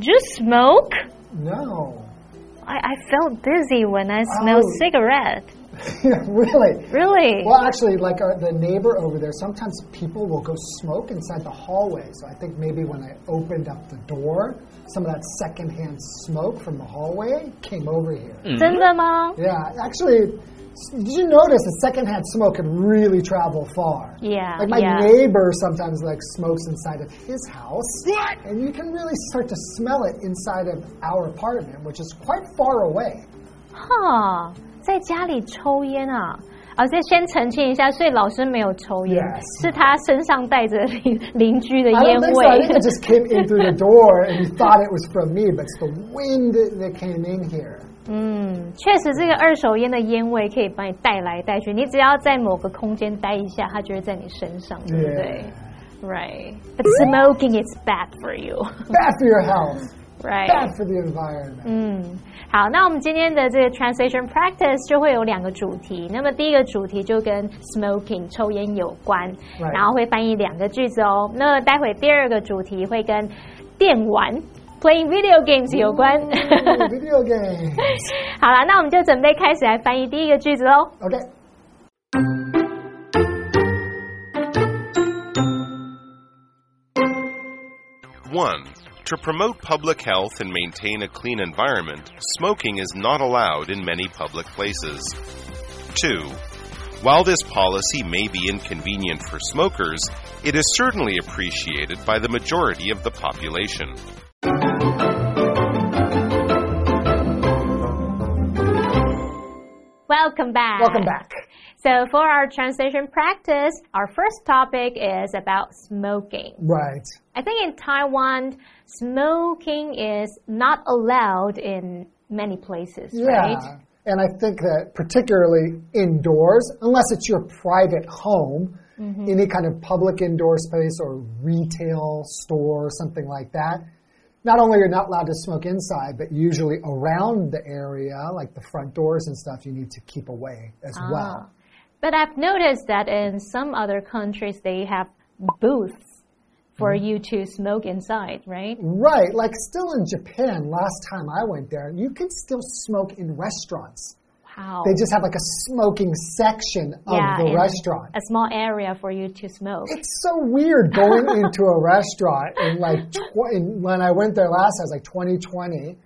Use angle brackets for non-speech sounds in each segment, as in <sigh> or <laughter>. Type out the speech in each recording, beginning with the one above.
Did you smoke? No. I, I felt dizzy when I smelled oh. cigarette. <laughs> really? Really? Well, actually, like our, the neighbor over there, sometimes people will go smoke inside the hallway. So I think maybe when I opened up the door, some of that secondhand smoke from the hallway came over here. Mm. Yeah, actually did you notice the secondhand smoke can really travel far? Yeah, Like my yeah. neighbor sometimes like smokes inside of his house. What? And you can really start to smell it inside of our apartment, which is quite far away. 哈，在家里抽烟啊？啊，再先澄清一下，所以老师没有抽烟 Yes. 是他身上带着邻邻居的 I 烟 don't think so. I think 味 it。just came in through the door and he thought it was from me, but it's the wind that came in here. 嗯，确实，这个二手烟的烟味可以把你带来带去。你只要在某个空间待一下，它就会在你身上，对不对 Right. But smoking is bad for you. Bad for your health. Right. Bad for the environment. 嗯，好，那我们今天的这个 translation practice 就会有两个主题。那么第一个主题就跟 smoking 抽烟有关.然后会翻译两个句子哦。那待会第二个主题会跟电玩 playing video games 有关。 Ooh, video games. 好了，那我们就准备开始来翻译第一个句子喽。 Okay. One, <laughs> to promote public health and maintain a clean environment, smoking is not allowed in many public places. Two, while this policy may be inconvenient for smokers, it is certainly appreciated by the majority of the population. Welcome back. Welcome back. So for our translation practice, our first topic is about smoking. Right. I think in Taiwan, smoking is not allowed in many places, Yeah. right? And I think that particularly indoors, unless it's your private home, Mm-hmm. any kind of public indoor space or retail store or something like that, not only are you not allowed to smoke inside, but usually around the area, like the front doors and stuff, you need to keep away as Ah. well. But I've noticed that in some other countries, they have booths for Mm-hmm. you to smoke inside, right? Right, like still in Japan, last time I went there, you can still smoke in restaurants. Wow. They just have like a smoking section of yeah, the in restaurant. A small area for you to smoke. It's so weird going into <laughs> a restaurant in like tw- in, when I went there last, I was like 2020,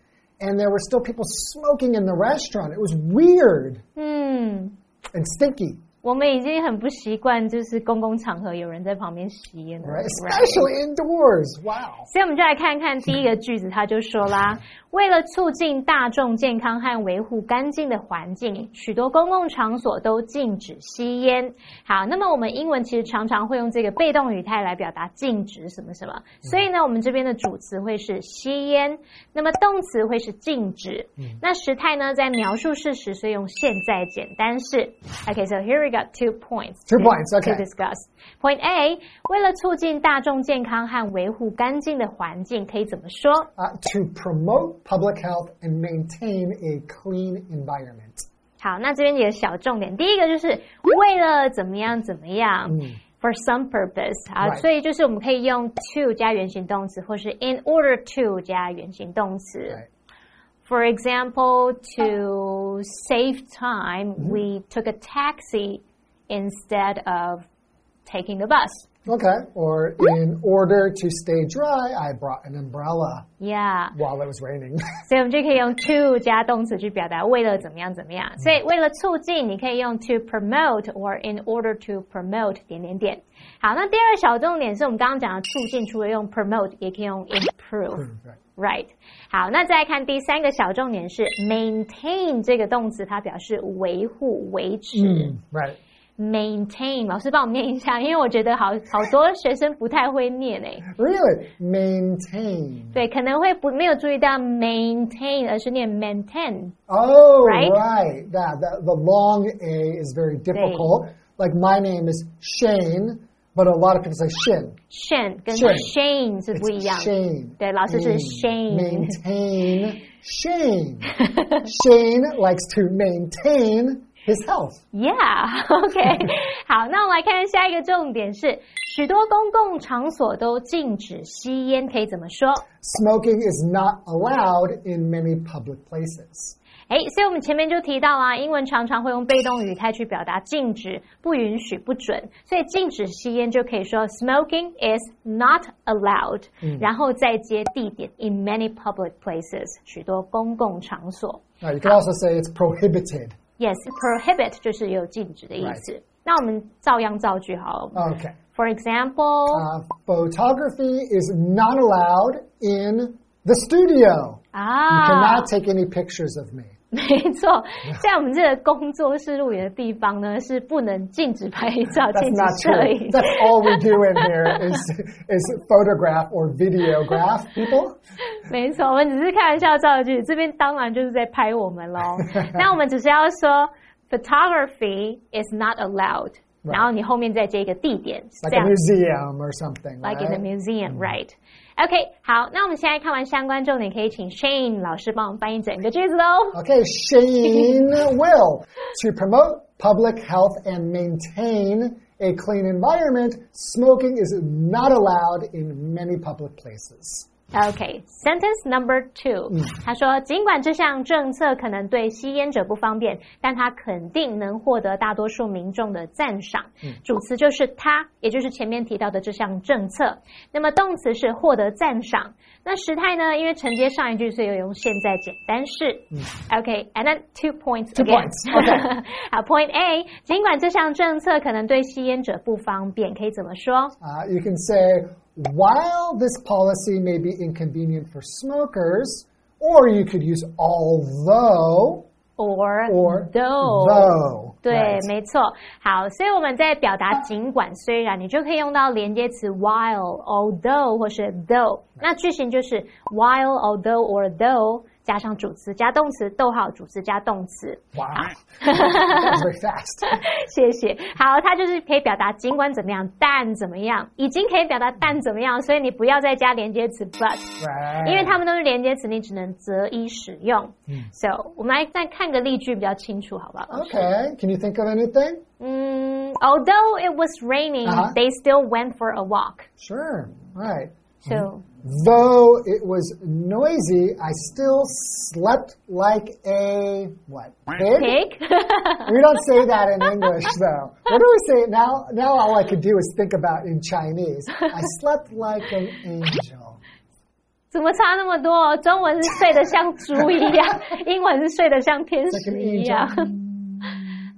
and there were still people smoking in the restaurant. It was weird 嗯， and stinky, 我们已经很不习惯，就是公共场合有人在旁边吸烟了 right? right? Especially indoors. Wow. 所以我们就来看看第一个句子，他就说啦： 为了促进大众健康和维护干净的环境，许多公共场所都禁止吸烟。好，那么我们英文其实常常会用这个被动语态来表达禁止什么什么，所以呢，我们这边的主词会是吸烟，那么动词会是禁止。那时态呢，在描述事实，所以用现在简单式。Okay, so here we got two points. Two points, okay. To discuss. Point A，为了促进大众健康和维护干净的环境，可以怎么说？Uh, to promote public health and maintain a clean environment. 好，那这边几个小重点，第一个就是为了怎么样怎么样。For some purpose，好 Right. 所以就是我们可以用 to 加原形动词，或是 in order to 加原形动词。 Right. For example, to save time, we took a taxi instead of taking the bus. Okay. Or in order to stay dry, I brought an umbrella Yeah. while it was raining. <laughs> 所以我们就可以用 to 加动词去表达为了怎么样怎么样。所以为了促进，你可以用 to promote or in order to promote 点点点。好，那第二个小重点是我们刚刚讲的促进，除了用 promote，也可以用 improve。 Right. Right，好，那再来看第三个小重点是 maintain 这个动词，它表示维护、维持。 Right. maintain，老师帮我们念一下，因为我觉得好好多学生不太会念诶。 Really? Maintain. 对，可能会不没有注意到 maintain，而是念 maintain。 Oh, Right? right. Yeah, the, the long A is very difficult. Like my name is Shane, But a lot of people say shin. Shame 跟 Shame shame 是不一 It's 样的。 shame. 对，老师是 Mm. shame。 Maintain <laughs> shame. Shane likes to maintain his health. Yeah, <laughs> OK <laughs> 。好，那我们来看下一个重点是，许多公共场所都禁止吸烟，可以怎么说？ Smoking is not allowed in many public places. 哎，所以我们前面就提到啦，英文常常会用被动语态去表达禁止、不允许、不准，所以禁止吸烟就可以说 smoking is not allowed，、然后再接地点 in many public places，许多公共场所。 Now, you can also say it's prohibited. Yes, prohibit 就是有禁止的意思。那我们照样造句好了。 Okay. For example，、 Uh, photography is not allowed in the studio. You 啊 cannot，take any pictures of me. 没错，在我们这个工作室录影的地方呢，是不能禁止拍照、禁止摄影。That's all we do in here is, is photograph or videograph people. 没错，我们只是开玩笑造句，这边当然就是在拍我们喽。那我们只是要说，photography is not allowed，、然后你后面再接一个地点，是 Like a museum or something. like in the right? museum, right? OK，好，那我们现在看完相关重点，可以请 Shane 老师帮我们翻译整个句子喽。 Okay, Shane <laughs> will. To promote public health and maintain a clean environment, smoking is not allowed in many public places. OK，sentence、number two，、他说，尽管这项政策可能对吸烟者不方便，但他肯定能获得大多数民众的赞赏。主词就是他，也就是前面提到的这项政策。那么动词是获得赞赏。那时态呢？因为承接上一句，所以有用现在简单式。OK，and、then two points Two again。 points, okay. 好，Point <laughs> A，尽管这项政策可能对吸烟者不方便，可以怎么说？ Uh, you can say, while this policy may be inconvenient for smokers, or you could use although or or though though. 对.没错。好，所以我们在表达尽管、虽然，你就可以用到连接词 while、although 或是 though。那句型就是 while、although or though 加上主词加动词，逗号主词加动词。Very fast. 谢谢。好，它就是可以表达尽管怎么样，但怎么样，已经可以表达但怎么样，所以你不要再加连接词 but。Right. 因为它们都是连接词，你只能择一使用。嗯，So 我们来再看个例句比较清楚，好不好？Okay. Can you think of anything? 嗯，Although it was raining, Uh-huh. they still went for a walk. Sure. Right. So, Though it was noisy, I still slept like a what? Pig? pig. <laughs> We don't say that in English though. What do we say now? Now all I could do is think about in Chinese. I <laughs> slept like an angel. 怎么差那么多？中文是睡得像猪一样，英文是睡得像天 Like 使 an 一样。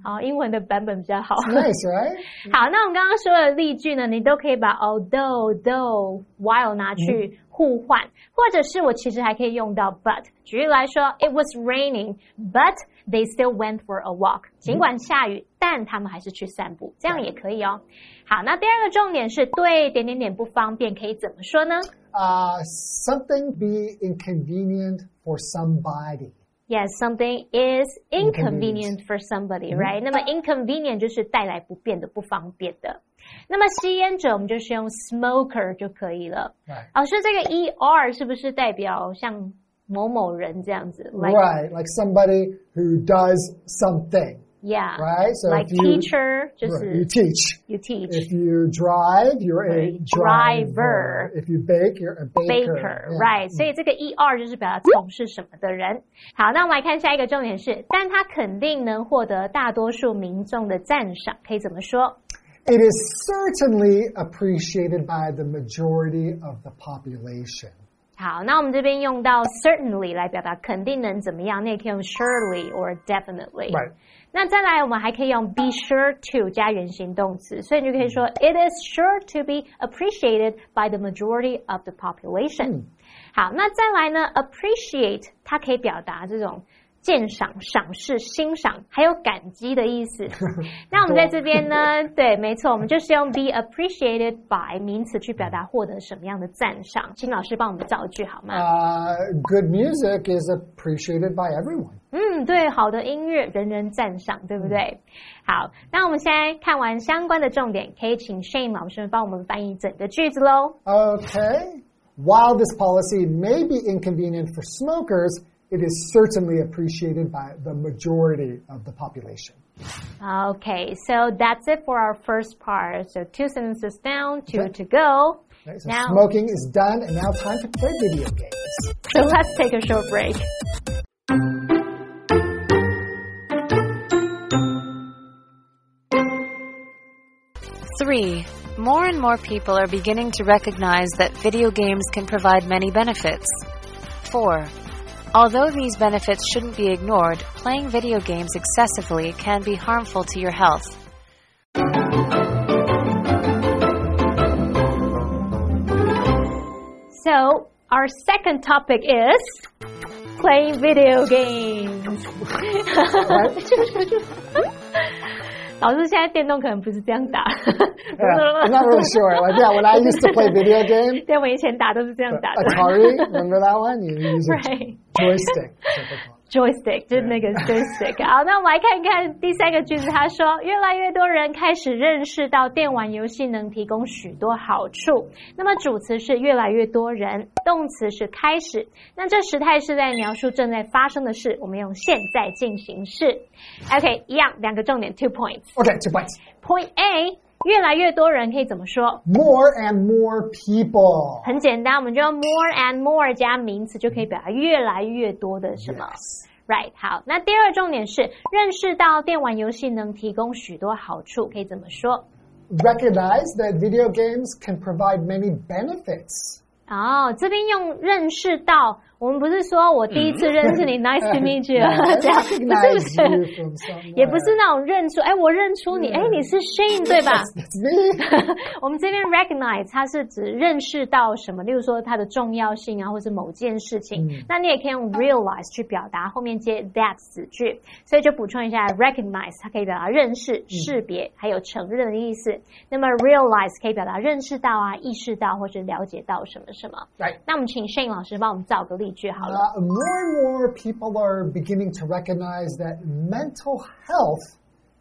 好，英文的版本比较好。Nice, right? 好，那我们刚刚说的例句呢，你都可以把 although、though、while 拿去互换，或者是我其实还可以用到 but。举例来说，It was raining, but they still went for a walk。尽管下雨，但他们还是去散步，这样也可以哦。好，那第二个重点是对点点点不方便，可以怎么说呢 Uh, something be inconvenient for somebody. Yes, something is inconvenient for somebody, right? 那么 inconvenient 就是带来不便的、不方便的。那么吸烟者，我们就是用 smoker 就可以了。 Right. 老师，这个 er 是不是代表像某某人这样子？Like Right, like somebody who does something. yeah, Right, so like if you- teacher 就 Right, you 是 teach. you teach If you drive, you're a Right, driver. driver. If you bake, you're a baker. baker, Yeah. right？所以这个 er 就是表达从事什么的人。好，那我们来看下一个重点是，但他肯定能获得大多数民众的赞赏，可以怎么说？ It is certainly appreciated by the majority of the population. 好，那我们这边用到 certainly 来表达肯定能怎么样，你也可以用 surely or definitely。 Right. 那再来，我们还可以用 be sure to 加原形动词，所以你就可以说 It is sure to be appreciated by the majority of the population。好，那再来呢？appreciate 它可以表达这种 鉴赏、赏识、欣赏，还有感激的意思。那我们在这边呢，对，没错，我们就是用 be appreciated by 名词去表达获得什么样的赞赏。请老师帮我们造句好吗？Uh, good music is appreciated by everyone. 嗯，对，好的音乐人人赞赏，对不对？好，那我们现在看完相关的重点，可以请 Shane 老师帮我们翻译整个句子喽。Okay. While this policy may be inconvenient for smokers, it is certainly appreciated by the majority of the population. Okay, so that's it for our first part. So two sentences down, two Okay. to go. Okay, so Now- smoking is done, and now time to play video games. So let's take a short break. Three, more and more people are beginning to recognize that video games can provide many benefits. Four, although these benefits shouldn't be ignored, playing video games excessively can be harmful to your health. So our second topic is playing video games. <laughs> 老师，现在电动可能不是这样打。I'm not really sure. Like, yeah, when I used to play video game, 对，我以前打都是这样打的。Atari, remember that one? You use a joystick. Joystick 就是那个 joystick。好，那我们来看看第三个句子，他说，越来越多人开始认识到电玩游戏能提供许多好处。那么主词是越来越多人，动词是开始。那这时态是在描述正在发生的事，我们用现在进行式。OK，一样，两个重点，two points。Okay, two points. Point A，越来越多人可以怎么说？More and more people. 很简单，我们就用 more and more 加名词就可以表达越来越多的什么。Yes. Right，好，那第二重点是认识到电玩游戏能提供许多好处，可以怎么说？Recognize that video games can provide many benefits. 哦，这边用认识到，我们不是说我第一次认识你、<laughs> n i c e to meet you，Yeah, 这样 <laughs> 是不是，<laughs> 也不是那种认出，哎，我认出你，哎，你是 Shane 对吧？我们这边 recognize 它是指认识到什么，例如说它的重要性啊，或是某件事情。那你也可以用 realize 去表达，后面接 that 子句，所以就补充一下，recognize 它可以表达认识、识别，还有承认的意思。那么 realize 可以表达认识到啊、意识到或是了解到什么什么。那我们请 Shane 老师帮我们造个例 句好了。 Uh, more and more people are beginning to recognize that mental health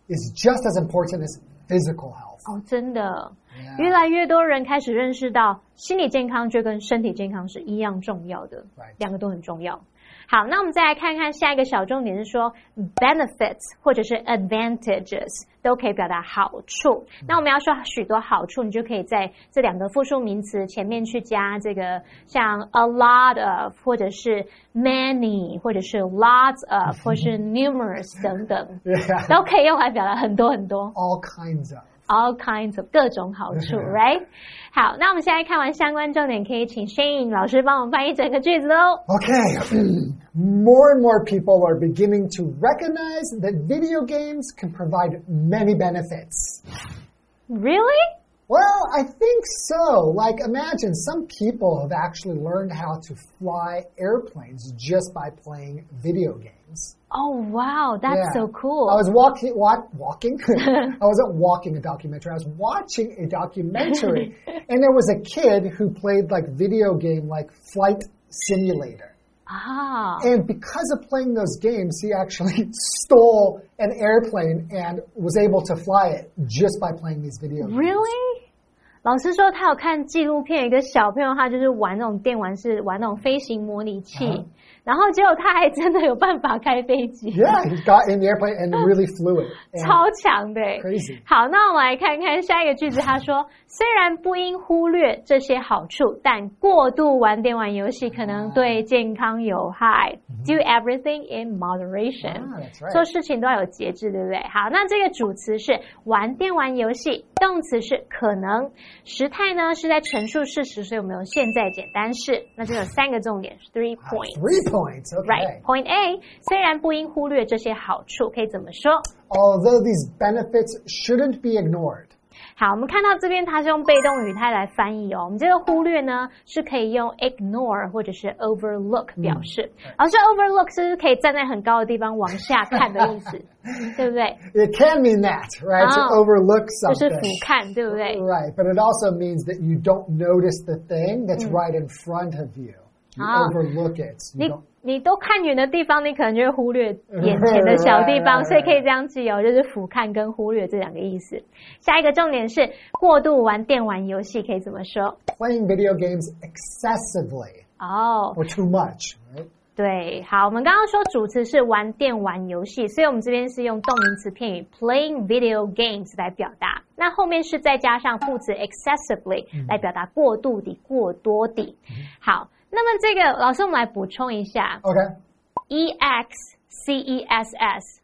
is just as important as physical health. 哦，真的 Yeah. 越来越多人开始认识到，心理健康就跟身体健康是一样重要的 Right. 两个都很重要。 好，那我们再来看看下一个小重点是说 benefits 或者是 advantages 都可以表达好处。那我们要说许多好处，你就可以在这两个复数名词前面去加这个像 a lot of 或者是 many 或者是 lots of <laughs> 或是 numerous 等等 <laughs>. 都可以用来表达很多很多。All kinds of. all kinds of 各种好处，right？好，那我们现在看完相关重点，可以请 Shane <laughs> 老师帮我们翻译整个句子喽。 Okay. more and more people are beginning to recognize that video games can provide many benefits. Really? Well, I think so. Like, imagine some people have actually learned how to fly airplanes just by playing video games. Oh wow, that's Yeah. so cool. I was walking, walk, walking. <laughs> I wasn't walking a documentary. I was watching a documentary, <laughs> and there was a kid who played like video game, like Flight Simulator. 啊， And because of playing those games, he actually <laughs> stole an airplane and was able to fly it just by playing these video games. Really? 老师说他有看纪录片，有一个小朋友他就是玩那种电玩是玩那种飞行模拟器啊 然后结果他还真的有办法开飞机 Yeah, he got in the airplane and really flew it. <laughs> 超强的欸 Crazy 好，那我们来看看下一个句子。他说，<laughs> 虽然不应忽略这些好处，但过度玩电玩游戏可能对健康有害。Do everything in moderation，、做事情都要有节制，对不对？好，那这个主词是玩电玩游戏，动词是可能，时态呢是在陈述事实，所以我们用现在简单式。那就有三个重点，three points。three points. Okay. Right. Point A，虽然不应忽略这些好处，可以怎么说？ Although these benefits shouldn't be ignored. 好，我们看到这边它是用被动语态来翻译哦。我们这个忽略呢是可以用 ignore 或者是 overlook 表示。老师 overlook 是不是可以站在很高的地方往下看的意思？对不对？ It <laughs> can mean that, right? To Oh. overlook 就是 something. 俯瞰，对不对？ Right, but it also means that you don't notice the thing that's right in front of you. Ah. overlook it. 你你都看远的地方，你可能就会忽略眼前的小地方，<laughs> 所以可以这样记哦，就是俯瞰跟忽略这两个意思。下一个重点是过度玩电玩游戏，可以怎么说？playing video games excessively 哦、or too much? 对，好，我们刚刚说主词是玩电玩游戏，所以我们这边是用动名词片语 playing video games 来表达。那后面是再加上副词 excessively 来表达过度的、过多的。好，那么这个老师我们来补充一下 Okay. e x c e s s，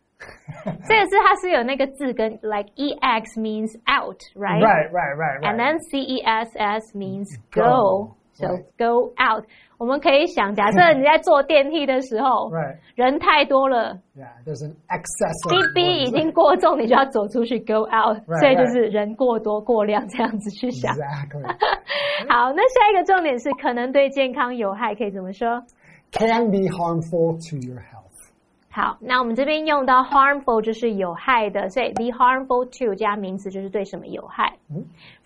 这个是它是有那个字根，like e x means out，right？Right, right, right, right. And then C E S S means Go, go. So go out. 我们可以想，假设你在坐电梯的时候， Right. 人太多了， Yeah, there's an excess 哔 of 哔已 words. 经过重，你就要走出去 go out。 Right, 所以就是人过多过量这样子去想。 Exactly. 好，那下一个重点是可能对健康有害，可以怎么说？ Can be <laughs> harmful to your health. 好，那我们这边用到 harmful 就是有害的，所以 be harmful to 加名词就是对什么有害。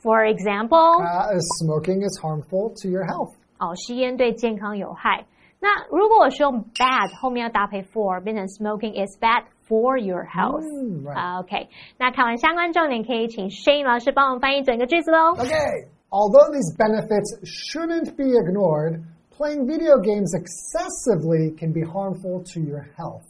For example， Uh, smoking is harmful to your health. 哦，吸烟对健康有害。那如果我是用 bad 后面要搭配 for，变成 smoking is bad for your health。Mm, right. 啊 OK，那看完相关重点，可以请 Shane 老师帮我们翻译整个句子喽。 Okay. Although these benefits shouldn't be ignored, playing video games excessively can be harmful to your health.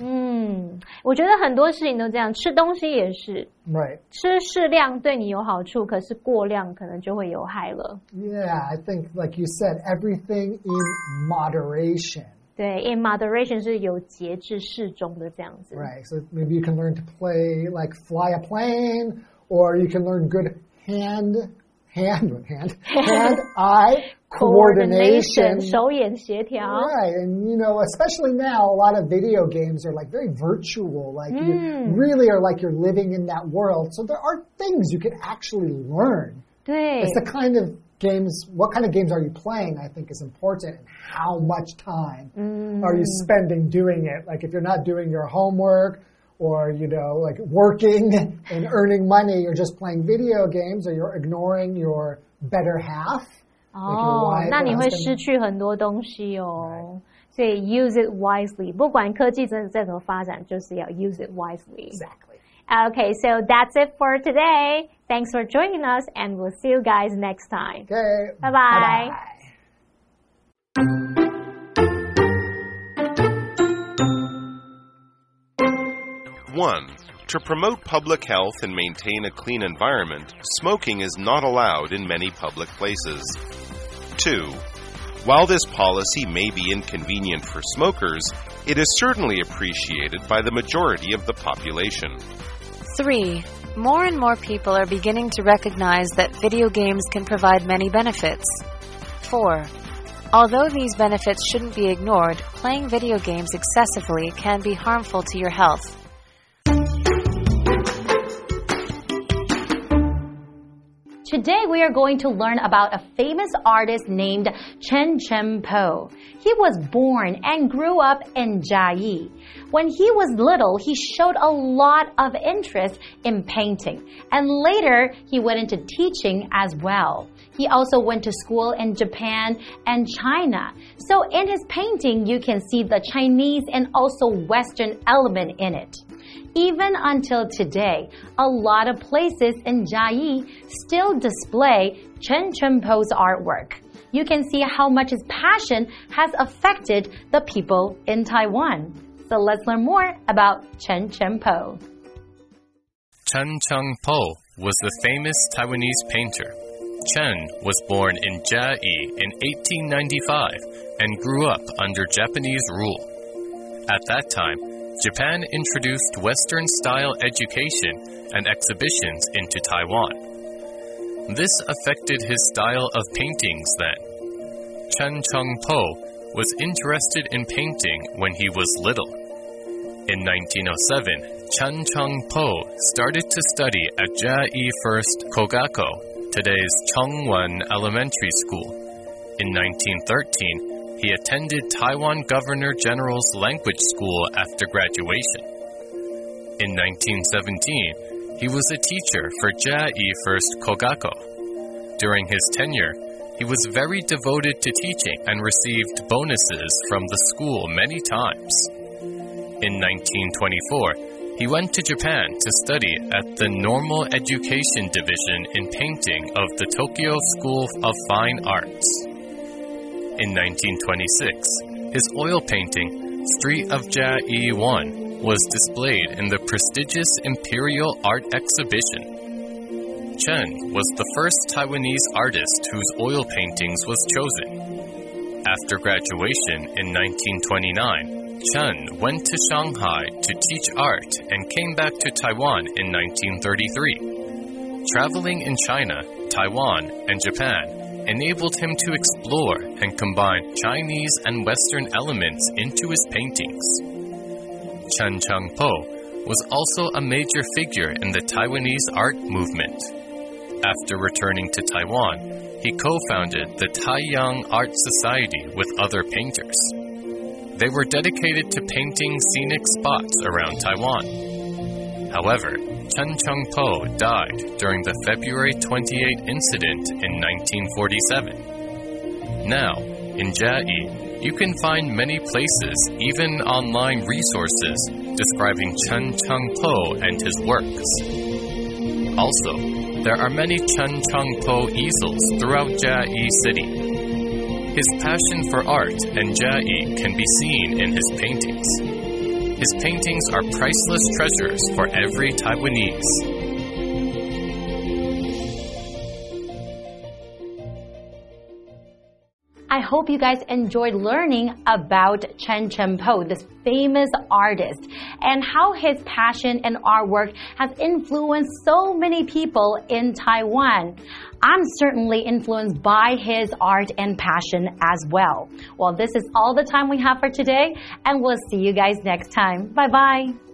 嗯，我觉得很多事情都这样，吃东西也是， Right. 吃适量对你有好处，可是过量可能就会有害了。 Yeah, I think, like you said, everything in moderation. 对，in moderation 是有节制、适中的这样子。 Right. So maybe you can learn to play, like fly a plane, or you can learn good hand, <laughs> hand hand hand eye <laughs> coordination, right? And you know, especially now, a lot of video games are like very virtual. Like mm. you hmm. really are like you're living in that world. So there are things you can actually learn. It's the kind of games, what kind of games are you playing, I think is important, and how much time mm. are you spending doing it. Like if you're not doing your homework, or you know like working and earning money you're just playing video games or you're ignoring your better half 哦，那你会失去很多东西哦。所以 use it wisely，不管科技真的再怎么发展，就是要 use it wisely。Exactly. Okay, so that's it for today. Thanks for joining us, and we'll see you guys next time. Okay. Bye bye. bye, -bye. 1. To promote public health and maintain a clean environment, smoking is not allowed in many public places. 2. While this policy may be inconvenient for smokers, it is certainly appreciated by the majority of the population. 3. More and more people are beginning to recognize that video games can provide many benefits. 4. Although these benefits shouldn't be ignored, playing video games excessively can be harmful to your health. Today we are going to learn about a famous artist named Chen Chen Po. He was born and grew up in Jiayi. When he was little, he showed a lot of interest in painting, and later he went into teaching as well. He also went to school in Japan and China. So in his painting, you can see the Chinese and also Western element in it. Even until today, a lot of places in Jiayi still display Chen Chen Po's artwork. You can see how much his passion has affected the people in Taiwan. So let's learn more about Chen Chen Po. Chen Cheng Po was the famous Taiwanese painter. Chen was born in Jiayi in 1895 and grew up under Japanese rule. At that time, Japan introduced Western style education and exhibitions into Taiwan. This affected his style of paintings then. Chen Cheng Po was interested in painting when he was little. In 1907, Chen Chung Po started to study at Jiayi First Kogakko, today's Chengwen Elementary School. In 1913, he attended Taiwan Governor General's Language School after graduation. In 1917, he was a teacher for Jiayi First Kogakko. During his tenure, he was very devoted to teaching and received bonuses from the school many times. In 1924, he went to Japan to study at the Normal Education Division in painting of the Tokyo School of Fine Arts. In 1926, his oil painting, Street of Jia-yi 1, was displayed in the prestigious Imperial Art Exhibition. Chen was the first Taiwanese artist whose oil paintings was chosen. After graduation in 1929, Chen went to Shanghai to teach art and came back to Taiwan in 1933. Traveling in China, Taiwan, and Japan enabled him to explore and combine Chinese and Western elements into his paintings. Chen Cheng-po was also a major figure in the Taiwanese art movement. After returning to Taiwan, he co founded the Taiyang Art Society with other painters. They were dedicated to painting scenic spots around Taiwan. However, Chen Chung-po died during the February 28 incident in 1947. Now, in Jiayi, you can find many places, even online resources, describing Chen Chung-po and his works. Also, there are many Chen Chung-po easels throughout Jiayi City. His passion for art and Jiayi can be seen in his paintings. His paintings are priceless treasures for every Taiwanese. I hope you guys enjoyed learning about Chen Cheng-po, this famous artist, and how his passion and artwork has influenced so many people in Taiwan. I'm certainly influenced by his art and passion as well. Well, this is all the time we have for today, and we'll see you guys next time. Bye bye.